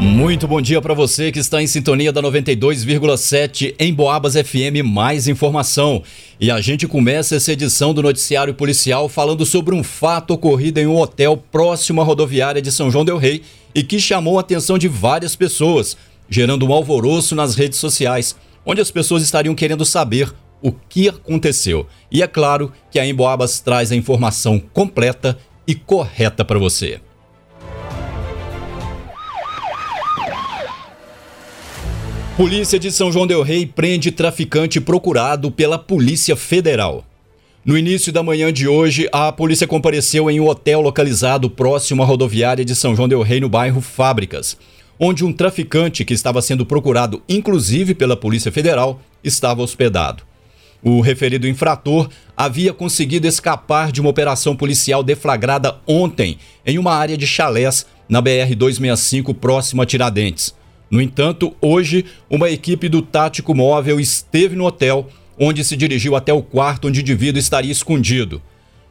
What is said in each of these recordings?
Muito bom dia para você que está em sintonia da 92,7 em Boabas FM. Mais informação. E a gente começa essa edição do Noticiário Policial falando sobre um fato ocorrido em um hotel próximo à rodoviária de São João Del Rei e que chamou a atenção de várias pessoas, gerando um alvoroço nas redes sociais, onde as pessoas estariam querendo saber o que aconteceu. E é claro que a Emboabas traz a informação completa e correta para você. Polícia de São João Del Rei prende traficante procurado pela Polícia Federal. No início da manhã de hoje, a polícia compareceu em um hotel localizado próximo à rodoviária de São João Del Rei, no bairro Fábricas, onde um traficante que estava sendo procurado inclusive pela Polícia Federal estava hospedado. O referido infrator havia conseguido escapar de uma operação policial deflagrada ontem em uma área de chalés na BR 265 próximo a Tiradentes. No entanto, hoje, uma equipe do Tático Móvel esteve no hotel, onde se dirigiu até o quarto onde o indivíduo estaria escondido.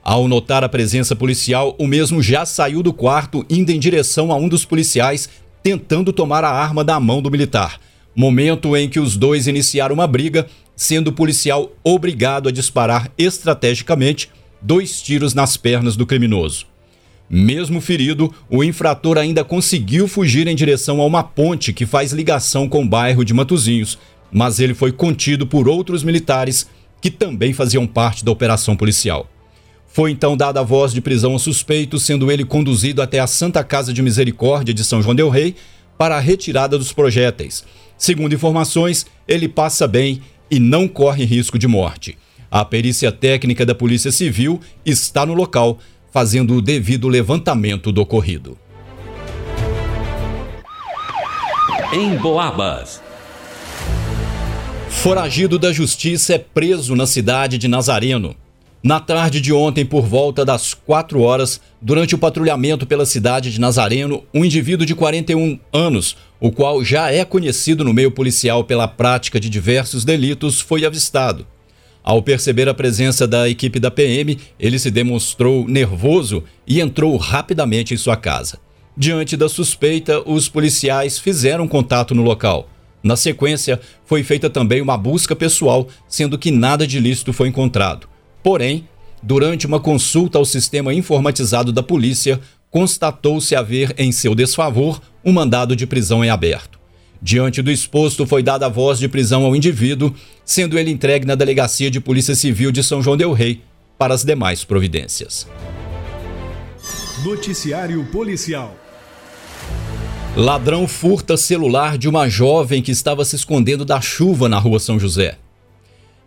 Ao notar a presença policial, o mesmo já saiu do quarto, indo em direção a um dos policiais, tentando tomar a arma da mão do militar. Momento em que os dois iniciaram uma briga, sendo o policial obrigado a disparar estrategicamente dois tiros nas pernas do criminoso. Mesmo ferido, o infrator ainda conseguiu fugir em direção a uma ponte que faz ligação com o bairro de Matozinhos, mas ele foi contido por outros militares que também faziam parte da operação policial. Foi então dada a voz de prisão ao suspeito, sendo ele conduzido até a Santa Casa de Misericórdia de São João del Rei para a retirada dos projéteis. Segundo informações, ele passa bem e não corre risco de morte. A perícia técnica da Polícia Civil está no local fazendo o devido levantamento do ocorrido. Em Boabas. Foragido da justiça é preso na cidade de Nazareno. Na tarde de ontem, por volta das 4 horas, durante o patrulhamento pela cidade de Nazareno, um indivíduo de 41 anos, o qual já é conhecido no meio policial pela prática de diversos delitos, foi avistado. Ao perceber a presença da equipe da PM, ele se demonstrou nervoso e entrou rapidamente em sua casa. Diante da suspeita, os policiais fizeram contato no local. Na sequência, foi feita também uma busca pessoal, sendo que nada de lícito foi encontrado. Porém, durante uma consulta ao sistema informatizado da polícia, constatou-se haver em seu desfavor um mandado de prisão em aberto. Diante do exposto, foi dada a voz de prisão ao indivíduo, sendo ele entregue na Delegacia de Polícia Civil de São João Del Rei para as demais providências. Noticiário Policial. Ladrão furta celular de uma jovem que estava se escondendo da chuva na rua São José.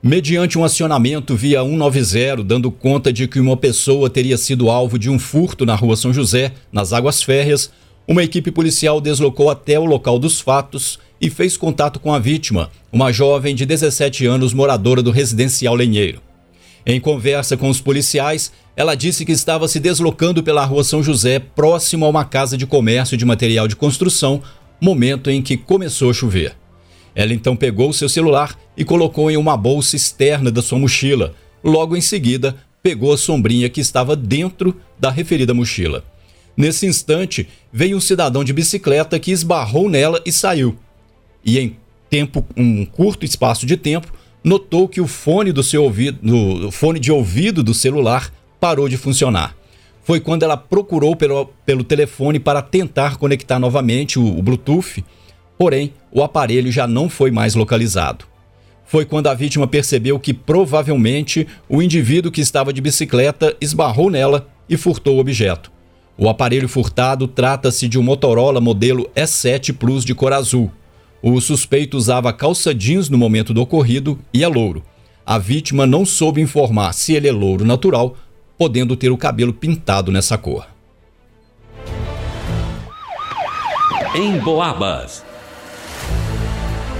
Mediante um acionamento via 190, dando conta de que uma pessoa teria sido alvo de um furto na rua São José, nas Águas Férreas, uma equipe policial deslocou até o local dos fatos e fez contato com a vítima, uma jovem de 17 anos moradora do residencial Lenheiro. Em conversa com os policiais, ela disse que estava se deslocando pela rua São José, próximo a uma casa de comércio de material de construção, momento em que começou a chover. Ela então pegou seu celular e colocou em uma bolsa externa da sua mochila. Logo em seguida, pegou a sombrinha que estava dentro da referida mochila. Nesse instante, veio um cidadão de bicicleta que esbarrou nela e saiu. E em tempo, um curto espaço de tempo, notou que o fone do seu ouvido, o fone de ouvido do celular parou de funcionar. Foi quando ela procurou pelo, pelo telefone para tentar conectar novamente o, o Bluetooth, porém o aparelho já não foi mais localizado. Foi quando a vítima percebeu que provavelmente o indivíduo que estava de bicicleta esbarrou nela e furtou o objeto. O aparelho furtado trata-se de um Motorola modelo E7 Plus de cor azul. O suspeito usava calça jeans no momento do ocorrido e é louro. A vítima não soube informar se ele é louro natural, podendo ter o cabelo pintado nessa cor. Em Boabas.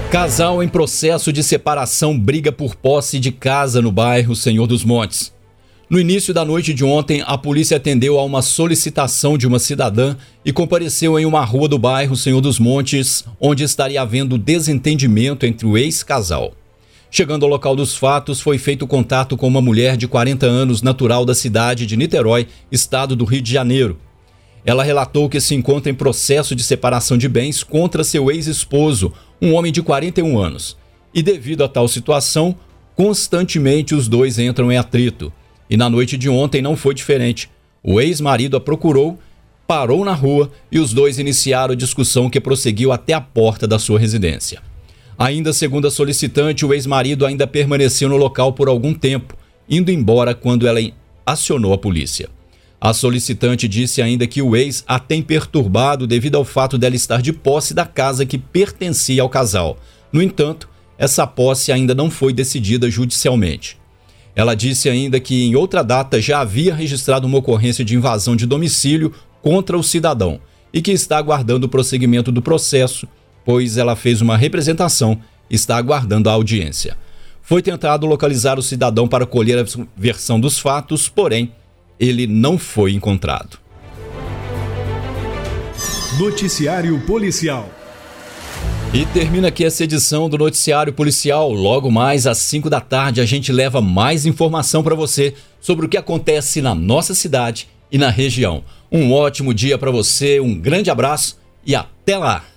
Casal em processo de separação briga por posse de casa no bairro Senhor dos Montes. No início da noite de ontem, a polícia atendeu a uma solicitação de uma cidadã e compareceu em uma rua do bairro Senhor dos Montes, onde estaria havendo desentendimento entre o ex-casal. Chegando ao local dos fatos, foi feito contato com uma mulher de 40 anos, natural da cidade de Niterói, estado do Rio de Janeiro. Ela relatou que se encontra em processo de separação de bens contra seu ex-esposo, um homem de 41 anos. E devido a tal situação, constantemente os dois entram em atrito. E na noite de ontem não foi diferente. O ex-marido a procurou, parou na rua e os dois iniciaram discussão que prosseguiu até a porta da sua residência. Ainda segundo a solicitante, o ex-marido ainda permaneceu no local por algum tempo, indo embora quando ela acionou a polícia. A solicitante disse ainda que o ex a tem perturbado devido ao fato dela estar de posse da casa que pertencia ao casal. No entanto, essa posse ainda não foi decidida judicialmente. Ela disse ainda que em outra data já havia registrado uma ocorrência de invasão de domicílio contra o cidadão e que está aguardando o prosseguimento do processo, pois ela fez uma representação e está aguardando a audiência. Foi tentado localizar o cidadão para colher a versão dos fatos, porém, ele não foi encontrado. Noticiário Policial. E termina aqui essa edição do Noticiário Policial. Logo mais às 5 da tarde a gente leva mais informação para você sobre o que acontece na nossa cidade e na região. Um ótimo dia para você, um grande abraço e até lá!